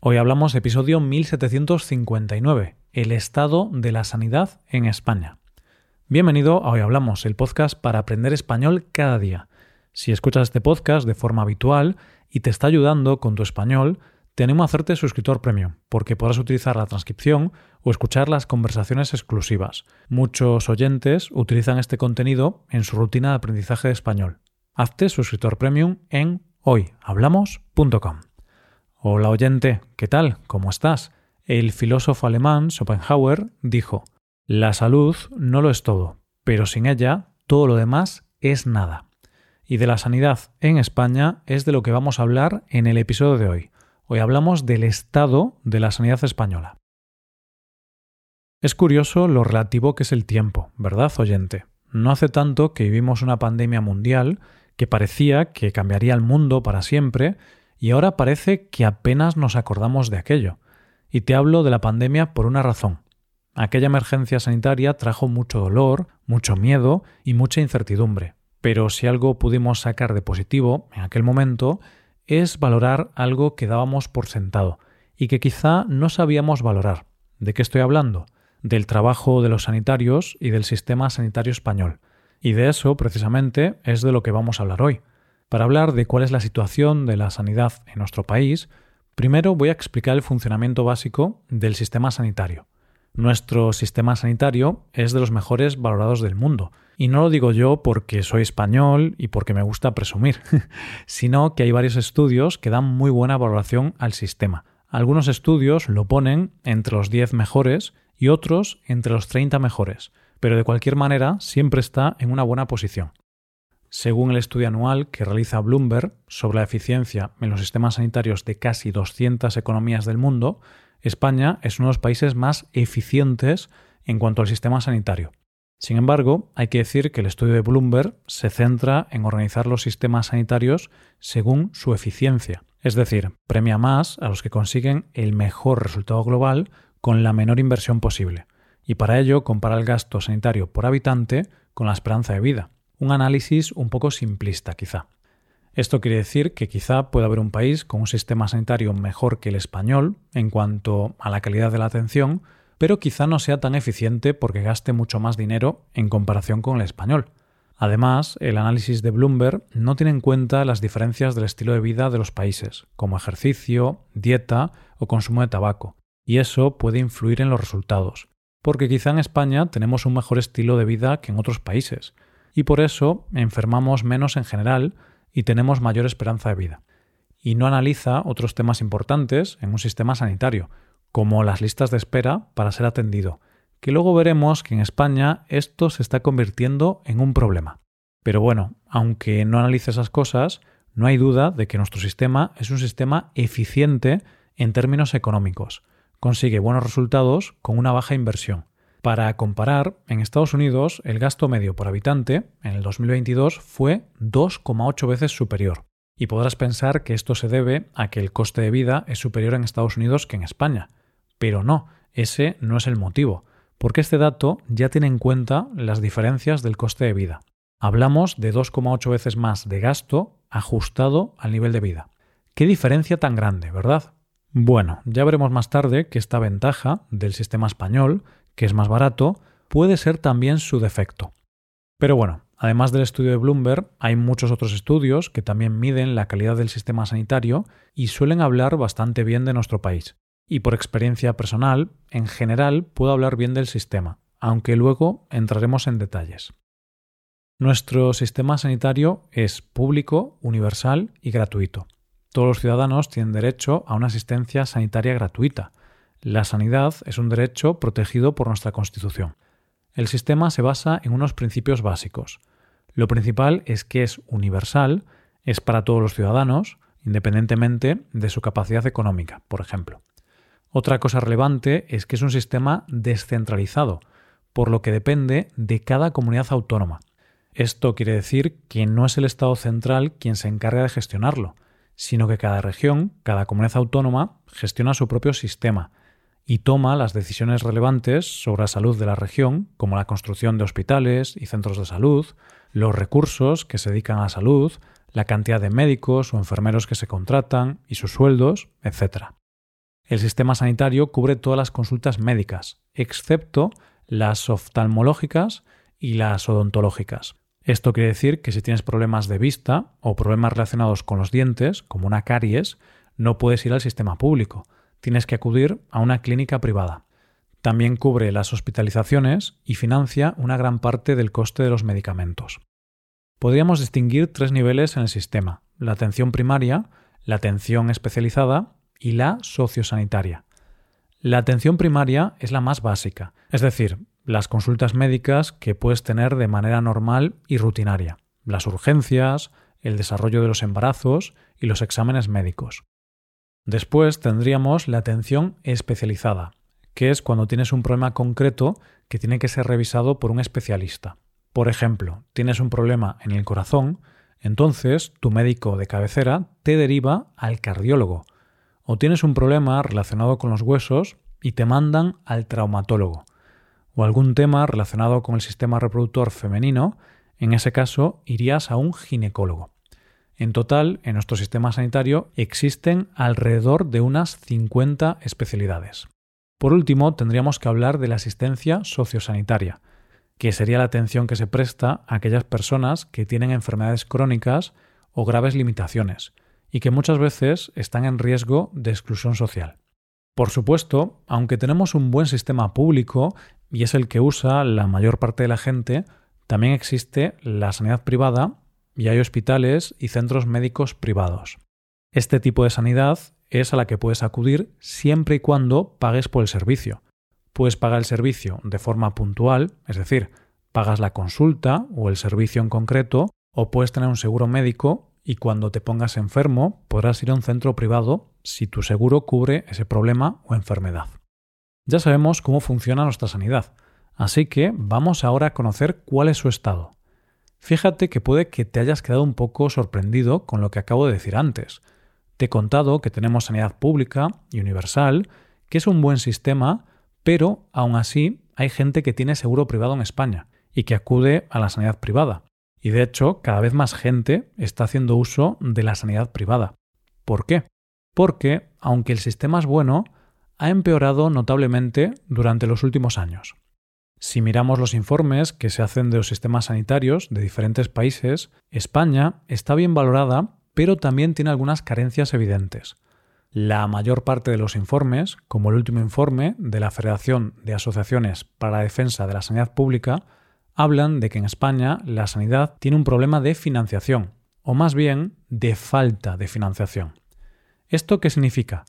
Hoy hablamos episodio 1759, el estado de la sanidad en España. Bienvenido a Hoy Hablamos, el podcast para aprender español cada día. Si escuchas este podcast de forma habitual y te está ayudando con tu español, te animo a hacerte suscriptor premium, porque podrás utilizar la transcripción o escuchar las conversaciones exclusivas. Muchos oyentes utilizan este contenido en su rutina de aprendizaje de español. Hazte suscriptor premium en hoyhablamos.com. Hola oyente, ¿qué tal? ¿Cómo estás? El filósofo alemán Schopenhauer dijo, La salud no lo es todo, pero sin ella todo lo demás es nada. Y de la sanidad en España es de lo que vamos a hablar en el episodio de hoy. Hoy hablamos del estado de la sanidad española. Es curioso lo relativo que es el tiempo, ¿verdad, oyente? No hace tanto que vivimos una pandemia mundial que parecía que cambiaría el mundo para siempre y ahora parece que apenas nos acordamos de aquello. Y te hablo de la pandemia por una razón. Aquella emergencia sanitaria trajo mucho dolor, mucho miedo y mucha incertidumbre. Pero si algo pudimos sacar de positivo en aquel momento es valorar algo que dábamos por sentado y que quizá no sabíamos valorar. ¿De qué estoy hablando? Del trabajo de los sanitarios y del sistema sanitario español. Y de eso, precisamente, es de lo que vamos a hablar hoy. Para hablar de cuál es la situación de la sanidad en nuestro país, primero voy a explicar el funcionamiento básico del sistema sanitario. Nuestro sistema sanitario es de los mejores valorados del mundo, y no lo digo yo porque soy español y porque me gusta presumir, sino que hay varios estudios que dan muy buena valoración al sistema. Algunos estudios lo ponen entre los 10 mejores y otros entre los 30 mejores, pero de cualquier manera siempre está en una buena posición. Según el estudio anual que realiza Bloomberg sobre la eficiencia en los sistemas sanitarios de casi 200 economías del mundo, España es uno de los países más eficientes en cuanto al sistema sanitario. Sin embargo, hay que decir que el estudio de Bloomberg se centra en organizar los sistemas sanitarios según su eficiencia, es decir, premia más a los que consiguen el mejor resultado global con la menor inversión posible, y para ello compara el gasto sanitario por habitante con la esperanza de vida un análisis un poco simplista quizá. Esto quiere decir que quizá pueda haber un país con un sistema sanitario mejor que el español en cuanto a la calidad de la atención, pero quizá no sea tan eficiente porque gaste mucho más dinero en comparación con el español. Además, el análisis de Bloomberg no tiene en cuenta las diferencias del estilo de vida de los países, como ejercicio, dieta o consumo de tabaco, y eso puede influir en los resultados, porque quizá en España tenemos un mejor estilo de vida que en otros países, y por eso enfermamos menos en general y tenemos mayor esperanza de vida. Y no analiza otros temas importantes en un sistema sanitario, como las listas de espera para ser atendido, que luego veremos que en España esto se está convirtiendo en un problema. Pero bueno, aunque no analice esas cosas, no hay duda de que nuestro sistema es un sistema eficiente en términos económicos. Consigue buenos resultados con una baja inversión. Para comparar, en Estados Unidos el gasto medio por habitante en el 2022 fue 2,8 veces superior. Y podrás pensar que esto se debe a que el coste de vida es superior en Estados Unidos que en España. Pero no, ese no es el motivo, porque este dato ya tiene en cuenta las diferencias del coste de vida. Hablamos de 2,8 veces más de gasto ajustado al nivel de vida. Qué diferencia tan grande, ¿verdad? Bueno, ya veremos más tarde que esta ventaja del sistema español que es más barato, puede ser también su defecto. Pero bueno, además del estudio de Bloomberg, hay muchos otros estudios que también miden la calidad del sistema sanitario y suelen hablar bastante bien de nuestro país. Y por experiencia personal, en general puedo hablar bien del sistema, aunque luego entraremos en detalles. Nuestro sistema sanitario es público, universal y gratuito. Todos los ciudadanos tienen derecho a una asistencia sanitaria gratuita, la sanidad es un derecho protegido por nuestra Constitución. El sistema se basa en unos principios básicos. Lo principal es que es universal, es para todos los ciudadanos, independientemente de su capacidad económica, por ejemplo. Otra cosa relevante es que es un sistema descentralizado, por lo que depende de cada comunidad autónoma. Esto quiere decir que no es el Estado central quien se encarga de gestionarlo, sino que cada región, cada comunidad autónoma, gestiona su propio sistema, y toma las decisiones relevantes sobre la salud de la región, como la construcción de hospitales y centros de salud, los recursos que se dedican a la salud, la cantidad de médicos o enfermeros que se contratan y sus sueldos, etc. el sistema sanitario cubre todas las consultas médicas, excepto las oftalmológicas y las odontológicas. Esto quiere decir que si tienes problemas de vista o problemas relacionados con los dientes, como una caries, no puedes ir al sistema público. Tienes que acudir a una clínica privada. También cubre las hospitalizaciones y financia una gran parte del coste de los medicamentos. Podríamos distinguir tres niveles en el sistema, la atención primaria, la atención especializada y la sociosanitaria. La atención primaria es la más básica, es decir, las consultas médicas que puedes tener de manera normal y rutinaria, las urgencias, el desarrollo de los embarazos y los exámenes médicos. Después tendríamos la atención especializada, que es cuando tienes un problema concreto que tiene que ser revisado por un especialista. Por ejemplo, tienes un problema en el corazón, entonces tu médico de cabecera te deriva al cardiólogo. O tienes un problema relacionado con los huesos y te mandan al traumatólogo. O algún tema relacionado con el sistema reproductor femenino, en ese caso irías a un ginecólogo. En total, en nuestro sistema sanitario existen alrededor de unas 50 especialidades. Por último, tendríamos que hablar de la asistencia sociosanitaria, que sería la atención que se presta a aquellas personas que tienen enfermedades crónicas o graves limitaciones, y que muchas veces están en riesgo de exclusión social. Por supuesto, aunque tenemos un buen sistema público y es el que usa la mayor parte de la gente, también existe la sanidad privada y hay hospitales y centros médicos privados. Este tipo de sanidad es a la que puedes acudir siempre y cuando pagues por el servicio. Puedes pagar el servicio de forma puntual, es decir, pagas la consulta o el servicio en concreto, o puedes tener un seguro médico y cuando te pongas enfermo podrás ir a un centro privado si tu seguro cubre ese problema o enfermedad. Ya sabemos cómo funciona nuestra sanidad, así que vamos ahora a conocer cuál es su estado. Fíjate que puede que te hayas quedado un poco sorprendido con lo que acabo de decir antes. Te he contado que tenemos sanidad pública y universal, que es un buen sistema, pero aún así hay gente que tiene seguro privado en España y que acude a la sanidad privada. Y de hecho, cada vez más gente está haciendo uso de la sanidad privada. ¿Por qué? Porque, aunque el sistema es bueno, ha empeorado notablemente durante los últimos años. Si miramos los informes que se hacen de los sistemas sanitarios de diferentes países, España está bien valorada pero también tiene algunas carencias evidentes. La mayor parte de los informes, como el último informe de la Federación de Asociaciones para la Defensa de la Sanidad Pública, hablan de que en España la sanidad tiene un problema de financiación, o más bien de falta de financiación. ¿Esto qué significa?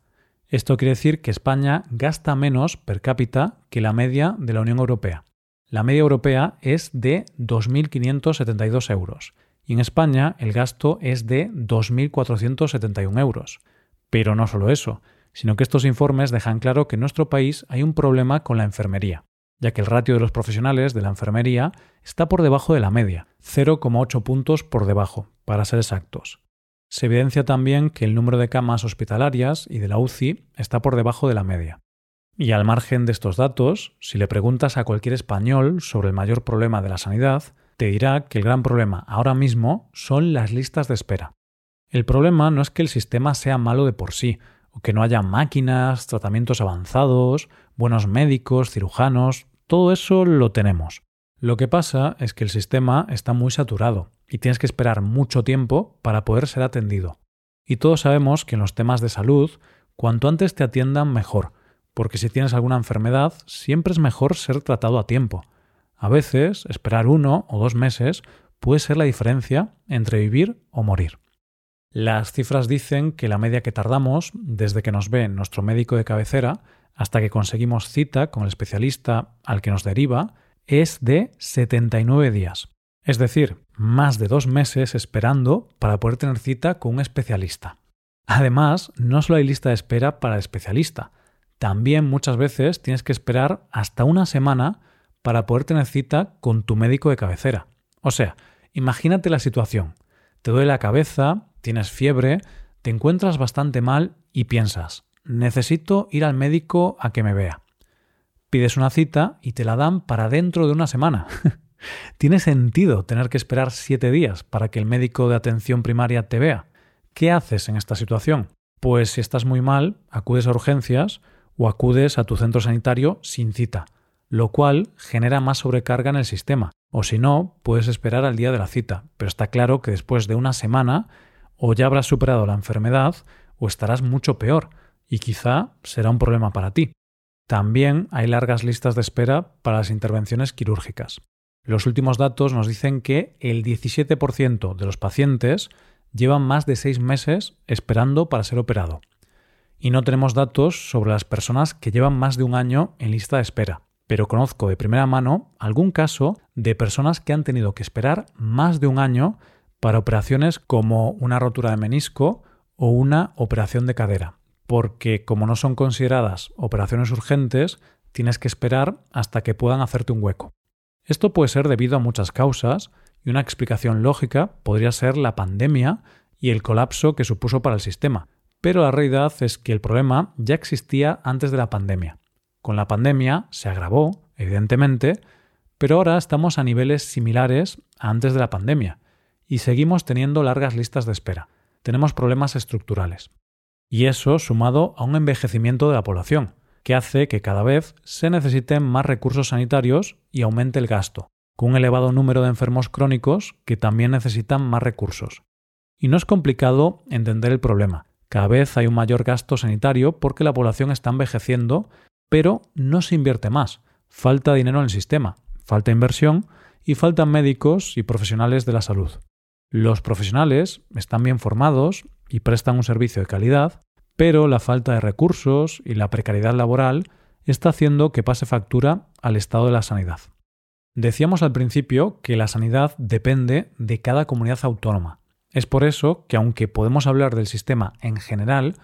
Esto quiere decir que España gasta menos per cápita que la media de la Unión Europea. La media europea es de 2.572 euros y en España el gasto es de 2.471 euros. Pero no solo eso, sino que estos informes dejan claro que en nuestro país hay un problema con la enfermería, ya que el ratio de los profesionales de la enfermería está por debajo de la media, 0,8 puntos por debajo, para ser exactos. Se evidencia también que el número de camas hospitalarias y de la UCI está por debajo de la media. Y al margen de estos datos, si le preguntas a cualquier español sobre el mayor problema de la sanidad, te dirá que el gran problema ahora mismo son las listas de espera. El problema no es que el sistema sea malo de por sí, o que no haya máquinas, tratamientos avanzados, buenos médicos, cirujanos, todo eso lo tenemos. Lo que pasa es que el sistema está muy saturado y tienes que esperar mucho tiempo para poder ser atendido. Y todos sabemos que en los temas de salud, cuanto antes te atiendan mejor, porque si tienes alguna enfermedad, siempre es mejor ser tratado a tiempo. A veces, esperar uno o dos meses puede ser la diferencia entre vivir o morir. Las cifras dicen que la media que tardamos desde que nos ve nuestro médico de cabecera hasta que conseguimos cita con el especialista al que nos deriva es de 79 días. Es decir, más de dos meses esperando para poder tener cita con un especialista. Además, no solo hay lista de espera para el especialista, también muchas veces tienes que esperar hasta una semana para poder tener cita con tu médico de cabecera. O sea, imagínate la situación. Te duele la cabeza, tienes fiebre, te encuentras bastante mal y piensas, necesito ir al médico a que me vea. Pides una cita y te la dan para dentro de una semana. ¿Tiene sentido tener que esperar siete días para que el médico de atención primaria te vea? ¿Qué haces en esta situación? Pues si estás muy mal, acudes a urgencias o acudes a tu centro sanitario sin cita, lo cual genera más sobrecarga en el sistema. O si no, puedes esperar al día de la cita, pero está claro que después de una semana o ya habrás superado la enfermedad o estarás mucho peor y quizá será un problema para ti. También hay largas listas de espera para las intervenciones quirúrgicas. Los últimos datos nos dicen que el 17% de los pacientes llevan más de seis meses esperando para ser operado. Y no tenemos datos sobre las personas que llevan más de un año en lista de espera pero conozco de primera mano algún caso de personas que han tenido que esperar más de un año para operaciones como una rotura de menisco o una operación de cadera, porque como no son consideradas operaciones urgentes, tienes que esperar hasta que puedan hacerte un hueco. Esto puede ser debido a muchas causas y una explicación lógica podría ser la pandemia y el colapso que supuso para el sistema, pero la realidad es que el problema ya existía antes de la pandemia. Con la pandemia se agravó, evidentemente, pero ahora estamos a niveles similares a antes de la pandemia y seguimos teniendo largas listas de espera. Tenemos problemas estructurales. Y eso sumado a un envejecimiento de la población, que hace que cada vez se necesiten más recursos sanitarios y aumente el gasto, con un elevado número de enfermos crónicos que también necesitan más recursos. Y no es complicado entender el problema. Cada vez hay un mayor gasto sanitario porque la población está envejeciendo pero no se invierte más. Falta dinero en el sistema, falta inversión y faltan médicos y profesionales de la salud. Los profesionales están bien formados y prestan un servicio de calidad, pero la falta de recursos y la precariedad laboral está haciendo que pase factura al estado de la sanidad. Decíamos al principio que la sanidad depende de cada comunidad autónoma. Es por eso que aunque podemos hablar del sistema en general,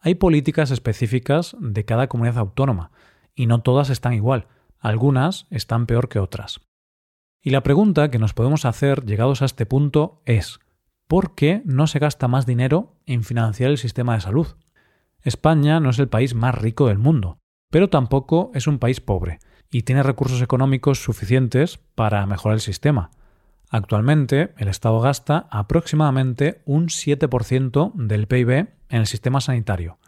hay políticas específicas de cada comunidad autónoma, y no todas están igual, algunas están peor que otras. Y la pregunta que nos podemos hacer llegados a este punto es, ¿por qué no se gasta más dinero en financiar el sistema de salud? España no es el país más rico del mundo, pero tampoco es un país pobre, y tiene recursos económicos suficientes para mejorar el sistema. Actualmente, el Estado gasta aproximadamente un 7% del PIB en el sistema sanitario,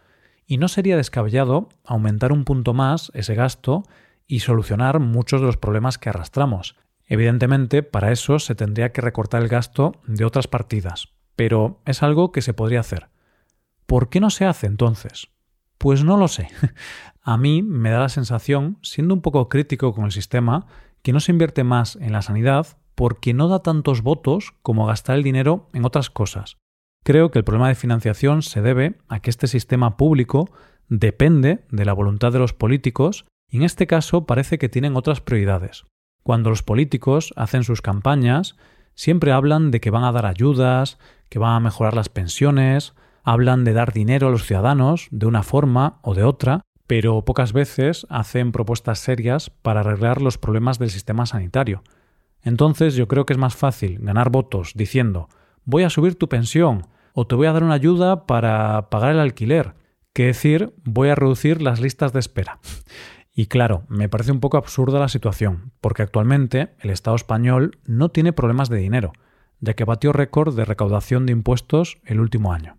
y no sería descabellado aumentar un punto más ese gasto y solucionar muchos de los problemas que arrastramos. Evidentemente, para eso se tendría que recortar el gasto de otras partidas, pero es algo que se podría hacer. ¿Por qué no se hace entonces? Pues no lo sé. A mí me da la sensación, siendo un poco crítico con el sistema, que no se invierte más en la sanidad porque no da tantos votos como gastar el dinero en otras cosas. Creo que el problema de financiación se debe a que este sistema público depende de la voluntad de los políticos y en este caso parece que tienen otras prioridades. Cuando los políticos hacen sus campañas, siempre hablan de que van a dar ayudas, que van a mejorar las pensiones, hablan de dar dinero a los ciudadanos de una forma o de otra, pero pocas veces hacen propuestas serias para arreglar los problemas del sistema sanitario. Entonces yo creo que es más fácil ganar votos diciendo voy a subir tu pensión o te voy a dar una ayuda para pagar el alquiler que decir voy a reducir las listas de espera. Y claro, me parece un poco absurda la situación, porque actualmente el Estado español no tiene problemas de dinero, ya que batió récord de recaudación de impuestos el último año.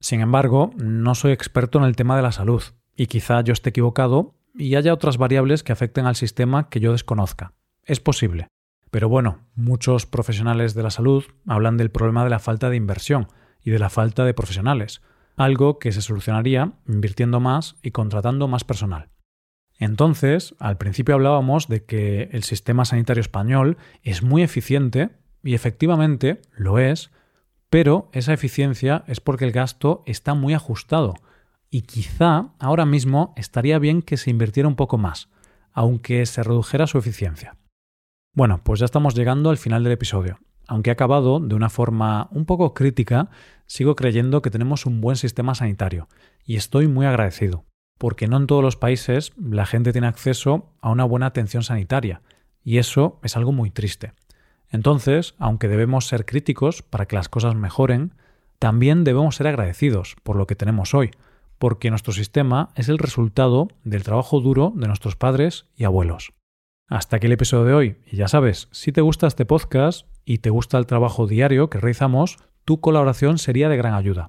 Sin embargo, no soy experto en el tema de la salud, y quizá yo esté equivocado y haya otras variables que afecten al sistema que yo desconozca. Es posible. Pero bueno, muchos profesionales de la salud hablan del problema de la falta de inversión y de la falta de profesionales, algo que se solucionaría invirtiendo más y contratando más personal. Entonces, al principio hablábamos de que el sistema sanitario español es muy eficiente y efectivamente lo es, pero esa eficiencia es porque el gasto está muy ajustado y quizá ahora mismo estaría bien que se invirtiera un poco más, aunque se redujera su eficiencia. Bueno, pues ya estamos llegando al final del episodio. Aunque he acabado de una forma un poco crítica, sigo creyendo que tenemos un buen sistema sanitario y estoy muy agradecido, porque no en todos los países la gente tiene acceso a una buena atención sanitaria, y eso es algo muy triste. Entonces, aunque debemos ser críticos para que las cosas mejoren, también debemos ser agradecidos por lo que tenemos hoy, porque nuestro sistema es el resultado del trabajo duro de nuestros padres y abuelos. Hasta aquí el episodio de hoy. Y ya sabes, si te gusta este podcast y te gusta el trabajo diario que realizamos, tu colaboración sería de gran ayuda.